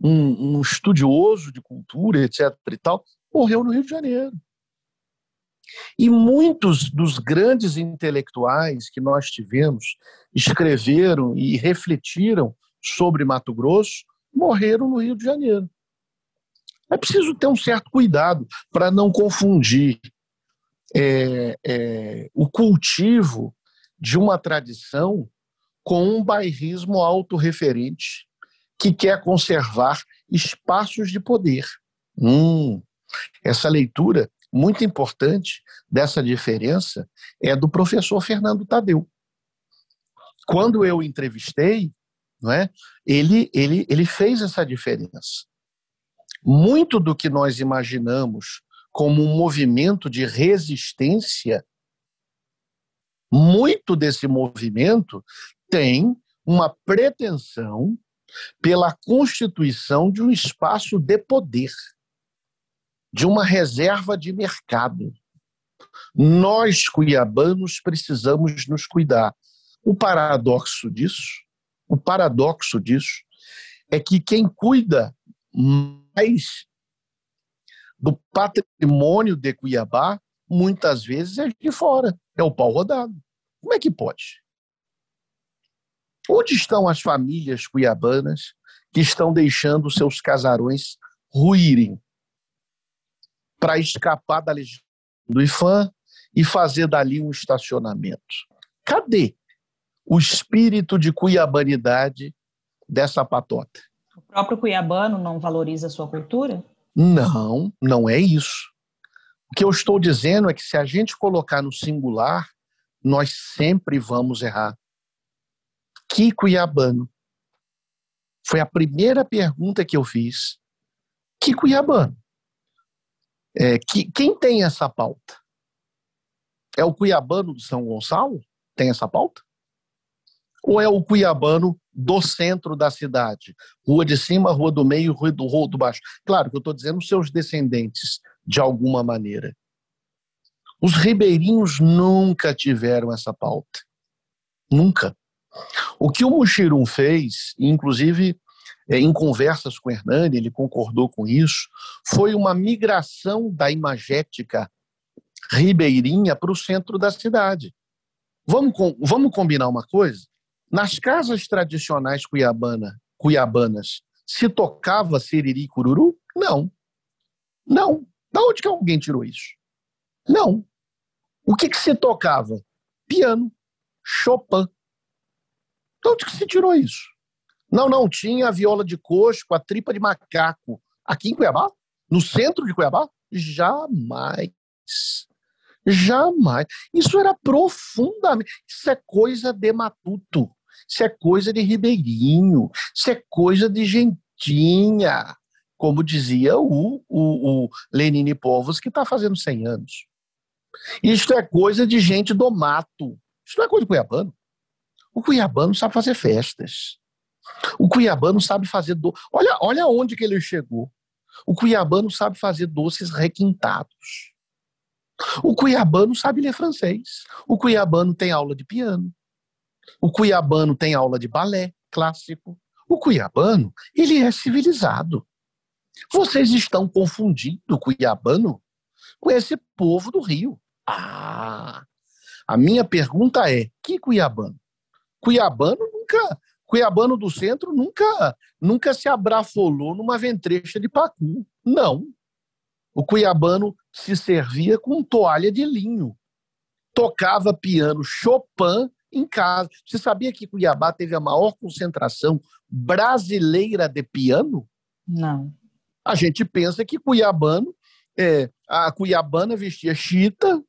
um, um estudioso de cultura, etc. e tal, morreu no Rio de Janeiro. E muitos dos grandes intelectuais que nós tivemos escreveram e refletiram sobre Mato Grosso morreram no Rio de Janeiro. É preciso ter um certo cuidado para não confundir é, é, o cultivo de uma tradição com um bairrismo autorreferente que quer conservar espaços de poder. Hum, essa leitura muito importante dessa diferença é do professor Fernando Tadeu. Quando eu entrevistei, não é, ele, ele, ele fez essa diferença. Muito do que nós imaginamos como um movimento de resistência, muito desse movimento tem uma pretensão pela constituição de um espaço de poder, de uma reserva de mercado. Nós, cuiabanos, precisamos nos cuidar. O paradoxo disso, o paradoxo disso é que quem cuida mais do patrimônio de Cuiabá, muitas vezes é de fora, é o pau rodado. Como é que pode? Onde estão as famílias cuiabanas que estão deixando seus casarões ruírem para escapar da legislação do IFAM e fazer dali um estacionamento? Cadê o espírito de cuiabanidade dessa patota? O próprio cuiabano não valoriza a sua cultura? Não, não é isso. O que eu estou dizendo é que se a gente colocar no singular, nós sempre vamos errar. Que cuiabano? Foi a primeira pergunta que eu fiz. Que cuiabano? É, que, quem tem essa pauta? É o cuiabano do São Gonçalo? Tem essa pauta? Ou é o cuiabano do centro da cidade? Rua de cima, rua do meio, rua do, rua do baixo. Claro que eu estou dizendo seus descendentes, de alguma maneira. Os ribeirinhos nunca tiveram essa pauta. Nunca. O que o Muxirum fez, inclusive é, em conversas com Hernani, ele concordou com isso, foi uma migração da imagética ribeirinha para o centro da cidade. Vamos, vamos combinar uma coisa? Nas casas tradicionais cuiabana, cuiabanas, se tocava siriri cururu? Não. Não. Da onde que alguém tirou isso? Não. O que, que se tocava? Piano, Chopin, de onde que se tirou isso? Não, não, tinha a viola de coxo, a tripa de macaco. Aqui em Cuiabá? No centro de Cuiabá? Jamais. Jamais. Isso era profundamente. Isso é coisa de matuto. Isso é coisa de ribeirinho. Isso é coisa de gentinha. como dizia o, o, o Lenine Povos, que está fazendo 100 anos. Isto é coisa de gente do mato. Isso não é coisa de cuiabano. O cuiabano sabe fazer festas. O cuiabano sabe fazer do... olha, olha onde que ele chegou. O cuiabano sabe fazer doces requintados. O cuiabano sabe ler francês. O cuiabano tem aula de piano. O cuiabano tem aula de balé clássico. O cuiabano, ele é civilizado. Vocês estão confundindo o cuiabano com esse povo do Rio. Ah! A minha pergunta é: que cuiabano? Cuiabano nunca, cuiabano do centro nunca, nunca se abrafolou numa ventrecha de pacu. Não. O cuiabano se servia com toalha de linho. Tocava piano Chopin em casa. Você sabia que Cuiabá teve a maior concentração brasileira de piano? Não. A gente pensa que cuiabano, é, a cuiabana vestia chita,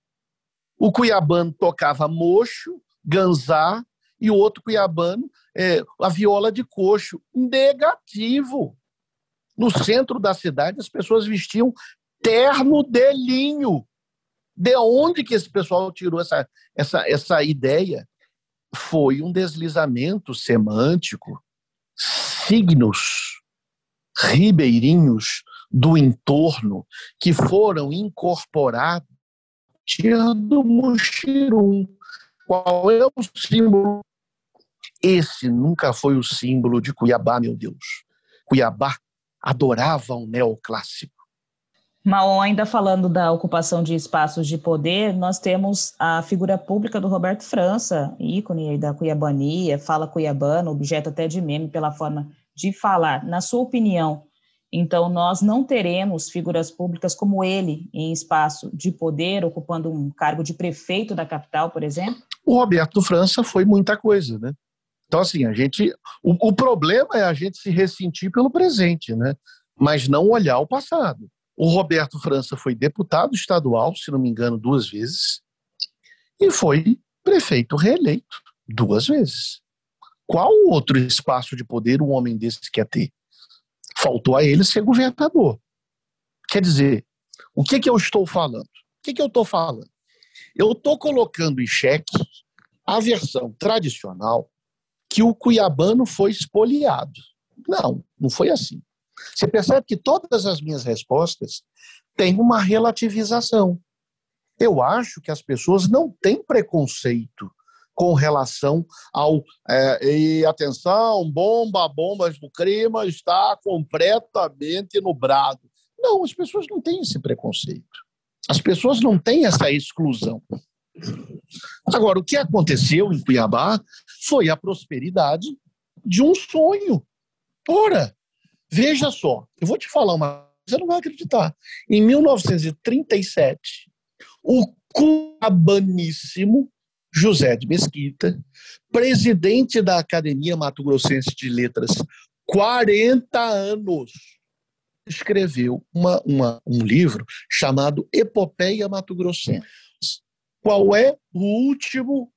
o cuiabano tocava mocho, ganzá, e o outro cuiabano, é, a viola de coxo. Negativo. No centro da cidade, as pessoas vestiam terno de linho. De onde que esse pessoal tirou essa, essa, essa ideia? Foi um deslizamento semântico, signos ribeirinhos do entorno que foram incorporados do Muxirum. Qual é o símbolo? Esse nunca foi o símbolo de Cuiabá, meu Deus. Cuiabá adorava um neoclássico. Maon, ainda falando da ocupação de espaços de poder, nós temos a figura pública do Roberto França, ícone da cuiabania, fala cuiabano, objeto até de meme pela forma de falar. Na sua opinião, então nós não teremos figuras públicas como ele em espaço de poder, ocupando um cargo de prefeito da capital, por exemplo? O Roberto França foi muita coisa, né? Então, assim, a gente. O, o problema é a gente se ressentir pelo presente, né? Mas não olhar o passado. O Roberto França foi deputado estadual, se não me engano, duas vezes, e foi prefeito reeleito duas vezes. Qual outro espaço de poder um homem desse quer ter? Faltou a ele ser governador. Quer dizer, o que, que eu estou falando? O que, que eu estou falando? Eu estou colocando em xeque a versão tradicional que o cuiabano foi espoliado. Não, não foi assim. Você percebe que todas as minhas respostas têm uma relativização. Eu acho que as pessoas não têm preconceito com relação ao. É, e atenção, bomba, bombas do clima está completamente nubrado. Não, as pessoas não têm esse preconceito. As pessoas não têm essa exclusão. Agora, o que aconteceu em Cuiabá foi a prosperidade de um sonho. Ora, veja só, eu vou te falar uma coisa, você não vai acreditar. Em 1937, o cuiabaníssimo José de Mesquita, presidente da Academia Mato Grossense de Letras, 40 anos, escreveu uma, uma, um livro chamado Epopeia Mato Grossense. Qual é o último,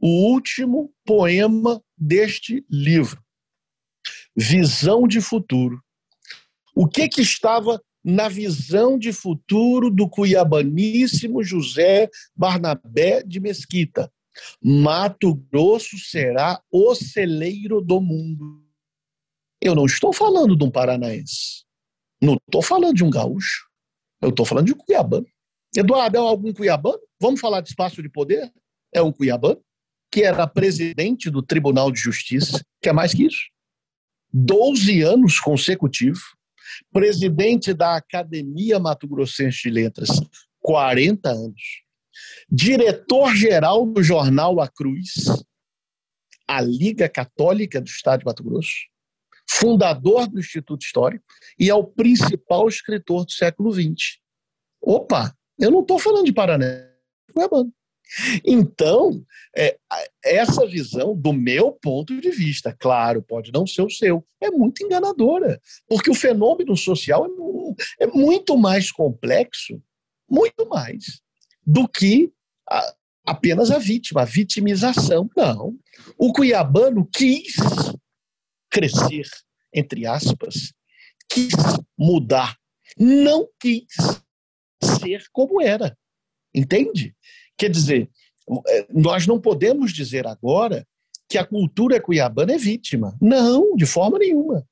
o último poema deste livro? Visão de futuro. O que, que estava na visão de futuro do cuiabaníssimo José Barnabé de Mesquita? Mato Grosso será o celeiro do mundo. Eu não estou falando de um paranaense. Não estou falando de um gaúcho. Eu estou falando de um cuiabano. Eduardo, é algum cuiabano? Vamos falar de espaço de poder? É um cuiabano que era presidente do Tribunal de Justiça, que é mais que isso. 12 anos consecutivos, presidente da Academia Mato Grossense de Letras, 40 anos diretor-geral do jornal A Cruz, a Liga Católica do Estado de Mato Grosso, fundador do Instituto Histórico e é o principal escritor do século XX. Opa, eu não estou falando de Paraná, Cuiabano. Então, é, essa visão, do meu ponto de vista, claro, pode não ser o seu, é muito enganadora, porque o fenômeno social é, é muito mais complexo, muito mais, do que a, apenas a vítima, a vitimização. Não. O cuiabano quis crescer, entre aspas, quis mudar, não quis ser como era. Entende? Quer dizer, é, nós não podemos dizer agora que a cultura cuiabana é vítima. Não, de forma nenhuma.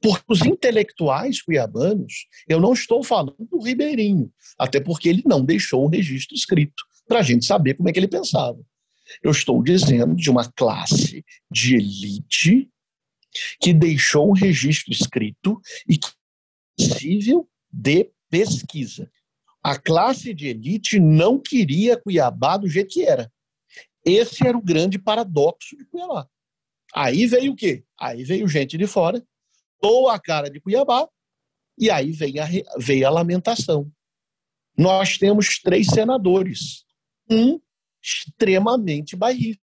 Porque os intelectuais cuiabanos, eu não estou falando do Ribeirinho, até porque ele não deixou o registro escrito para a gente saber como é que ele pensava. Eu estou dizendo de uma classe de elite que deixou um registro escrito e que é possível de pesquisa. A classe de elite não queria Cuiabá do jeito que era. Esse era o grande paradoxo de Cuiabá. Aí veio o quê? Aí veio gente de fora, ou a cara de Cuiabá, e aí veio a, veio a lamentação. Nós temos três senadores. Um extremamente bairrista,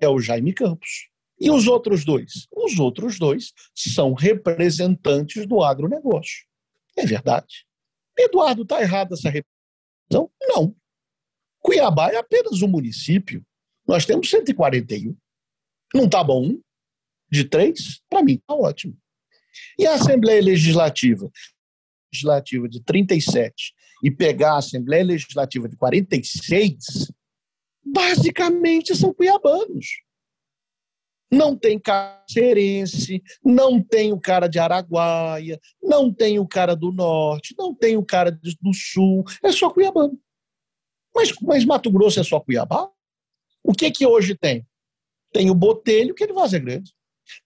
é o Jaime Campos. E os outros dois? Os outros dois são representantes do agronegócio. É verdade. Eduardo, está errado essa representação? Não. Cuiabá é apenas um município. Nós temos 141. Não está bom? De três? Para mim, está ótimo. E a Assembleia Legislativa? Legislativa de 37 e pegar a Assembleia Legislativa de 46, basicamente são cuiabanos. Não tem cacerense, não tem o cara de Araguaia, não tem o cara do norte, não tem o cara do sul, é só cuiabano. Mas, mas Mato Grosso é só Cuiabá? O que que hoje tem? Tem o Botelho, que é de Vaza Grande.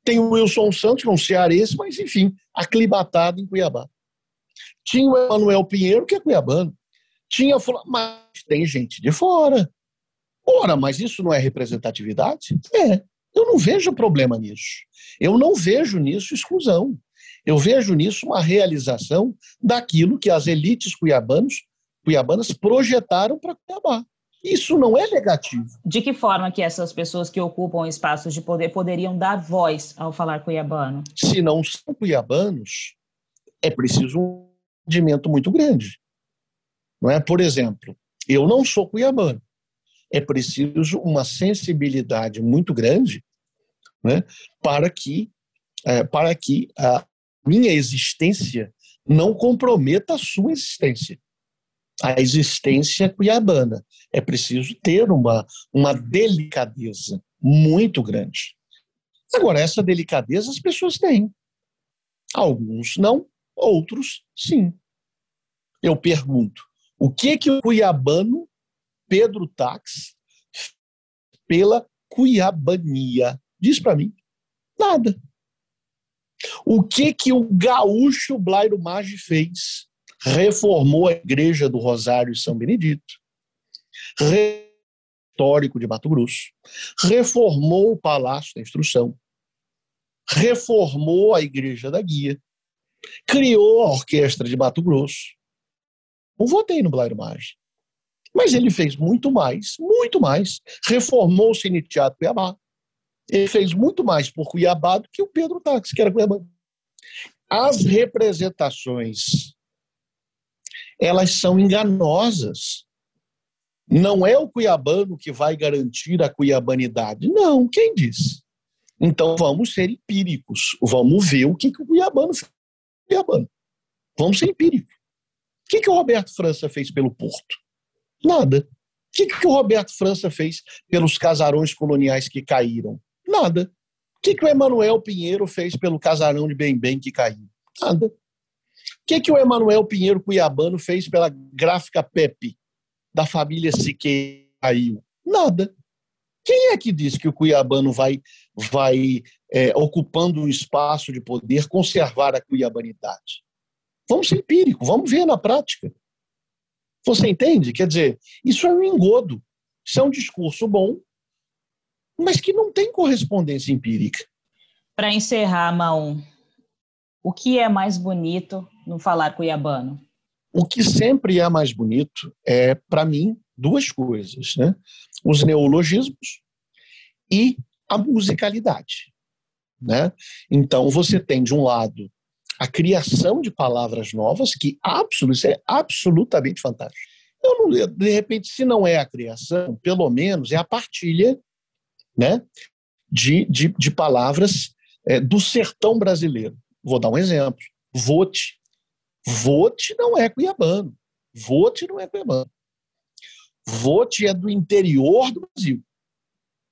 Tem o Wilson Santos, que é um cearense, mas enfim, aclimatado em Cuiabá. Tinha o Emanuel Pinheiro, que é cuiabano. Tinha, mas tem gente de fora. Ora, mas isso não é representatividade? É. Eu não vejo problema nisso. Eu não vejo nisso exclusão. Eu vejo nisso uma realização daquilo que as elites cuiabanos, cuiabanas projetaram para Cuiabá. Isso não é negativo. De que forma que essas pessoas que ocupam espaços de poder poderiam dar voz ao falar cuiabano? Se não são cuiabanos, é preciso um entendimento muito grande. Não é? Por exemplo, eu não sou cuiabano é preciso uma sensibilidade muito grande né, para que, é, para que a minha existência não comprometa a sua existência. A existência cuiabana. É preciso ter uma, uma delicadeza muito grande. Agora, essa delicadeza as pessoas têm. Alguns não, outros sim. Eu pergunto, o que que o cuiabano Pedro Tax pela Cuiabania. Diz para mim. Nada. O que que o gaúcho Blairo Maggi fez? Reformou a igreja do Rosário São Benedito, histórico de Mato Grosso, reformou o Palácio da Instrução, reformou a igreja da Guia, criou a Orquestra de Mato Grosso. Não votei no Blairo Maggi. Mas ele fez muito mais, muito mais. Reformou o Cine Teatro Cuiabá. Ele fez muito mais por Cuiabá do que o Pedro Táxi, que era Cuiabá. As representações, elas são enganosas. Não é o cuiabano que vai garantir a cuiabanidade. Não, quem disse? Então vamos ser empíricos. Vamos ver o que, que o cuiabano fez. Cuiabano. Vamos ser empíricos. O que, que o Roberto França fez pelo Porto? Nada. O que, que o Roberto França fez pelos casarões coloniais que caíram? Nada. O que, que o Emanuel Pinheiro fez pelo casarão de Bem-Bem que caiu? Nada. O que, que o Emanuel Pinheiro Cuiabano fez pela gráfica Pepe, da família Siqueira que caiu? Nada. Quem é que diz que o cuiabano vai, vai é, ocupando um espaço de poder, conservar a cuiabanidade? Vamos ser empírico, vamos ver na prática. Você entende? Quer dizer, isso é um engodo. Isso é um discurso bom, mas que não tem correspondência empírica. Para encerrar, Maum, o que é mais bonito no falar cuiabano? O que sempre é mais bonito é, para mim, duas coisas, né? Os neologismos e a musicalidade, né? Então você tem de um lado a criação de palavras novas, que absolut, isso é absolutamente fantástico. Eu não, de repente, se não é a criação, pelo menos é a partilha né, de, de, de palavras é, do sertão brasileiro. Vou dar um exemplo. Vote. Vote não é cuiabano. Vote não é cuiabano. Vote é do interior do Brasil.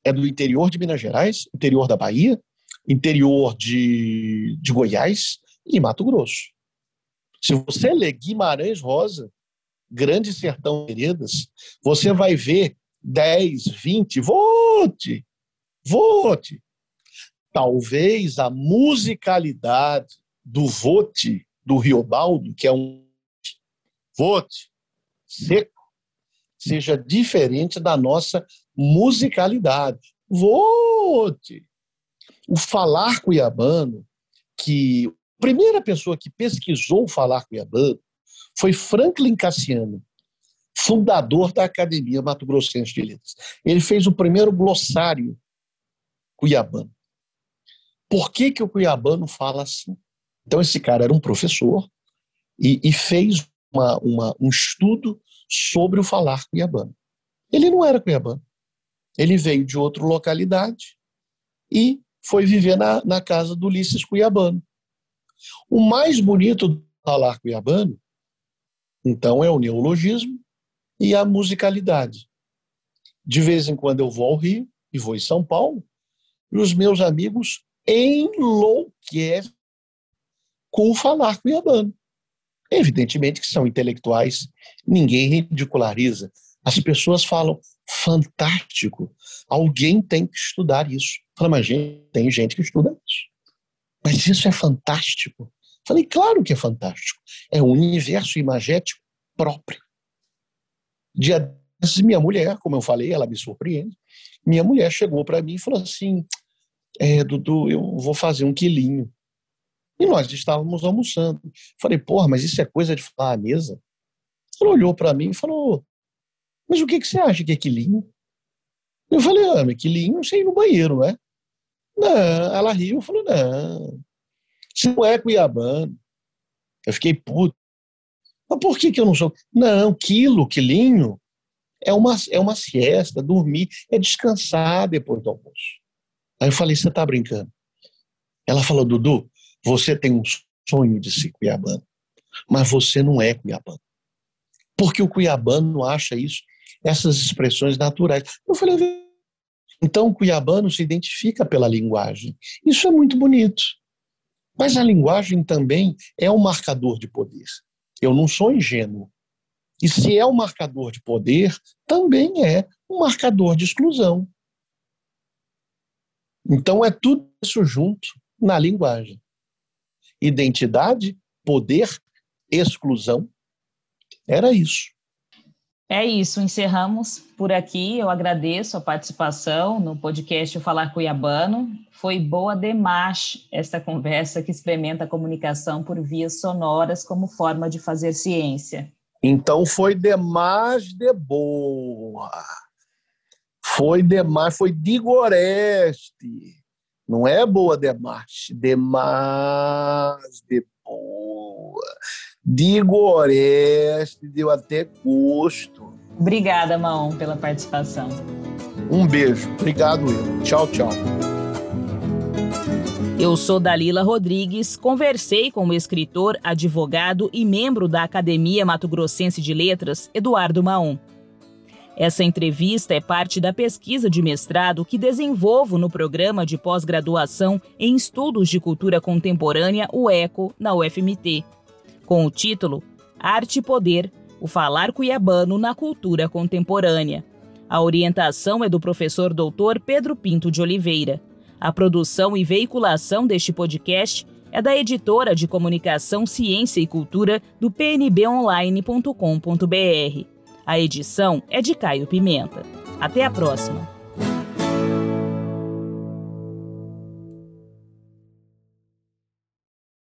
É do interior de Minas Gerais, interior da Bahia, interior de, de Goiás e Mato Grosso. Se você ler Guimarães Rosa, Grande Sertão Veredas, você vai ver 10, 20, vote, vote. Talvez a musicalidade do vote do Riobaldo, que é um vote seco, seja diferente da nossa musicalidade. Vote! O falar cuiabano, que primeira pessoa que pesquisou o falar cuiabano foi Franklin Cassiano, fundador da Academia Mato Grossense de Letras. Ele fez o primeiro glossário cuiabano. Por que, que o cuiabano fala assim? Então, esse cara era um professor e, e fez uma, uma, um estudo sobre o falar cuiabano. Ele não era cuiabano. Ele veio de outra localidade e foi viver na, na casa do Ulisses Cuiabano. O mais bonito do falar cuiabano, então, é o neologismo e a musicalidade. De vez em quando eu vou ao Rio e vou em São Paulo, e os meus amigos enlouquecem com o falar cuiabano. Evidentemente que são intelectuais, ninguém ridiculariza. As pessoas falam, fantástico, alguém tem que estudar isso. Fala, mas gente, tem gente que estuda isso. Mas isso é fantástico. Falei, claro que é fantástico. É um universo imagético próprio. Dia minha mulher, como eu falei, ela me surpreende. Minha mulher chegou para mim e falou assim: é, Dudu, eu vou fazer um quilinho. E nós estávamos almoçando. Falei, porra, mas isso é coisa de falar à mesa? Ela olhou para mim e falou, mas o que, que você acha que é quilinho? Eu falei, ah, mas quilinho sei ir no banheiro, não é? Não, ela riu falou, não, isso não é cuiabano. Eu fiquei puto. Mas por que, que eu não sou? Não, quilo, quilinho, é uma, é uma siesta, dormir, é descansar depois do almoço. Aí eu falei, você está brincando? Ela falou, Dudu, você tem um sonho de ser cuiabano, mas você não é cuiabano. Porque o cuiabano acha isso, essas expressões naturais. Eu falei, então o cuiabano se identifica pela linguagem. Isso é muito bonito. Mas a linguagem também é um marcador de poder. Eu não sou ingênuo. E se é um marcador de poder, também é um marcador de exclusão. Então é tudo isso junto na linguagem identidade, poder, exclusão. Era isso. É isso, encerramos por aqui. Eu agradeço a participação no podcast o Falar Cuiabano. Foi boa demais esta conversa que experimenta a comunicação por vias sonoras como forma de fazer ciência. Então foi demais de boa. Foi demais, foi de Goreste. Não é boa demais, demais de boa. Digo Oreste, deu até gosto. Obrigada, Maon, pela participação. Um beijo. Obrigado, eu. Tchau, tchau. Eu sou Dalila Rodrigues, conversei com o escritor, advogado e membro da Academia Mato Grossense de Letras, Eduardo Maon. Essa entrevista é parte da pesquisa de mestrado que desenvolvo no programa de pós-graduação em Estudos de Cultura Contemporânea, o ECO, na UFMT, com o título Arte e Poder: O Falar Cuiabano na Cultura Contemporânea. A orientação é do professor doutor Pedro Pinto de Oliveira. A produção e veiculação deste podcast é da editora de comunicação Ciência e Cultura do pnbonline.com.br. A edição é de Caio Pimenta. Até a próxima!